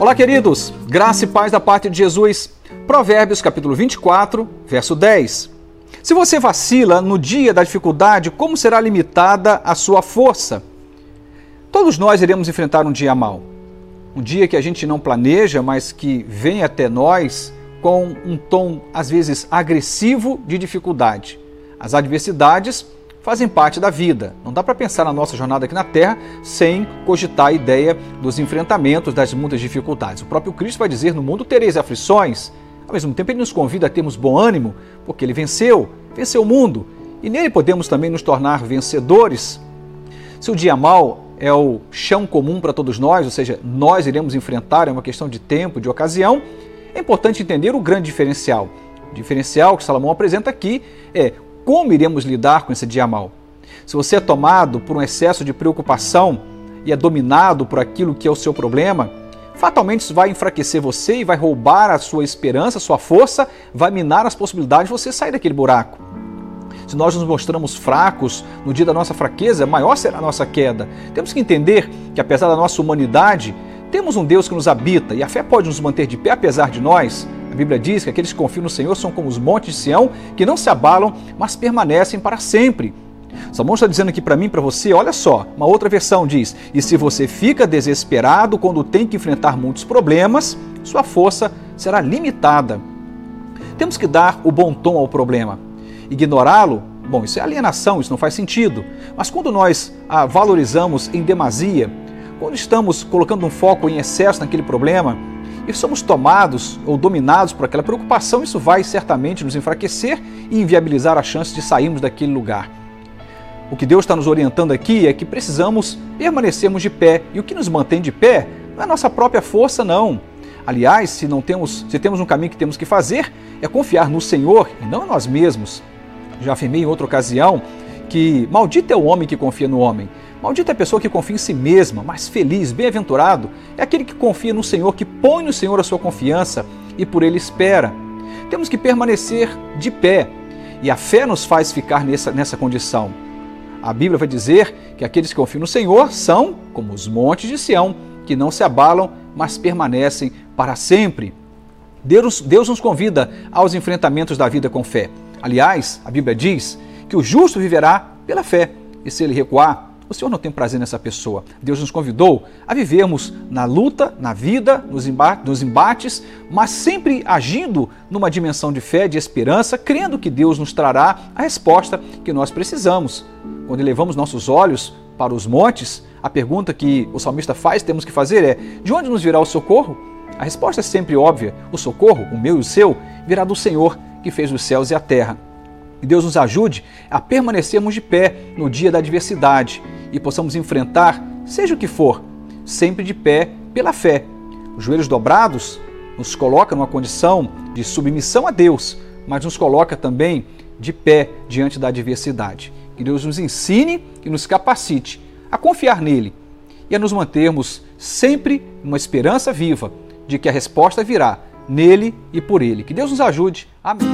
Olá, queridos. Graça e paz da parte de Jesus. Provérbios, capítulo 24, verso 10. Se você vacila no dia da dificuldade, como será limitada a sua força? Todos nós iremos enfrentar um dia mau. Um dia que a gente não planeja, mas que vem até nós com um tom às vezes agressivo de dificuldade. As adversidades fazem parte da vida. Não dá para pensar na nossa jornada aqui na Terra sem cogitar a ideia dos enfrentamentos, das muitas dificuldades. O próprio Cristo vai dizer: No mundo tereis aflições. Ao mesmo tempo, ele nos convida a termos bom ânimo, porque ele venceu, venceu o mundo. E nele podemos também nos tornar vencedores. Se o dia mal é o chão comum para todos nós, ou seja, nós iremos enfrentar, é uma questão de tempo, de ocasião, é importante entender o grande diferencial. O diferencial que Salomão apresenta aqui é como iremos lidar com esse dia mal? Se você é tomado por um excesso de preocupação e é dominado por aquilo que é o seu problema, fatalmente isso vai enfraquecer você e vai roubar a sua esperança, a sua força, vai minar as possibilidades de você sair daquele buraco. Se nós nos mostramos fracos no dia da nossa fraqueza, maior será a nossa queda. Temos que entender que, apesar da nossa humanidade, temos um Deus que nos habita e a fé pode nos manter de pé apesar de nós. A Bíblia diz que aqueles que confiam no Senhor são como os montes de Sião, que não se abalam, mas permanecem para sempre. Salomão está dizendo aqui para mim, para você, olha só, uma outra versão diz: E se você fica desesperado quando tem que enfrentar muitos problemas, sua força será limitada. Temos que dar o bom tom ao problema. Ignorá-lo, bom, isso é alienação, isso não faz sentido. Mas quando nós a valorizamos em demasia, quando estamos colocando um foco em excesso naquele problema, e somos tomados ou dominados por aquela preocupação, isso vai certamente nos enfraquecer e inviabilizar a chance de sairmos daquele lugar. O que Deus está nos orientando aqui é que precisamos permanecermos de pé. E o que nos mantém de pé não é nossa própria força, não. Aliás, se não temos, se temos um caminho que temos que fazer, é confiar no Senhor e não em nós mesmos. Já afirmei em outra ocasião que maldito é o homem que confia no homem. Maldita é a pessoa que confia em si mesma, mas feliz, bem-aventurado é aquele que confia no Senhor, que põe no Senhor a sua confiança e por ele espera. Temos que permanecer de pé e a fé nos faz ficar nessa, nessa condição. A Bíblia vai dizer que aqueles que confiam no Senhor são como os montes de Sião, que não se abalam, mas permanecem para sempre. Deus, Deus nos convida aos enfrentamentos da vida com fé. Aliás, a Bíblia diz que o justo viverá pela fé, e se ele recuar, o Senhor não tem prazer nessa pessoa. Deus nos convidou a vivermos na luta, na vida, nos, embates, nos embates, mas sempre agindo numa dimensão de fé, de esperança, crendo que Deus nos trará a resposta que nós precisamos. Quando elevamos nossos olhos para os montes, a pergunta que o salmista faz, temos que fazer é: de onde nos virá o socorro? A resposta é sempre óbvia: o socorro, o meu e o seu, virá do Senhor que fez os céus e a terra. E Deus nos ajude a permanecermos de pé no dia da adversidade e possamos enfrentar, seja o que for, sempre de pé pela fé. Os joelhos dobrados nos coloca numa condição de submissão a Deus, mas nos coloca também de pé diante da adversidade. Que Deus nos ensine e nos capacite a confiar nele e a nos mantermos sempre numa esperança viva de que a resposta virá nele e por ele. Que Deus nos ajude. Amém.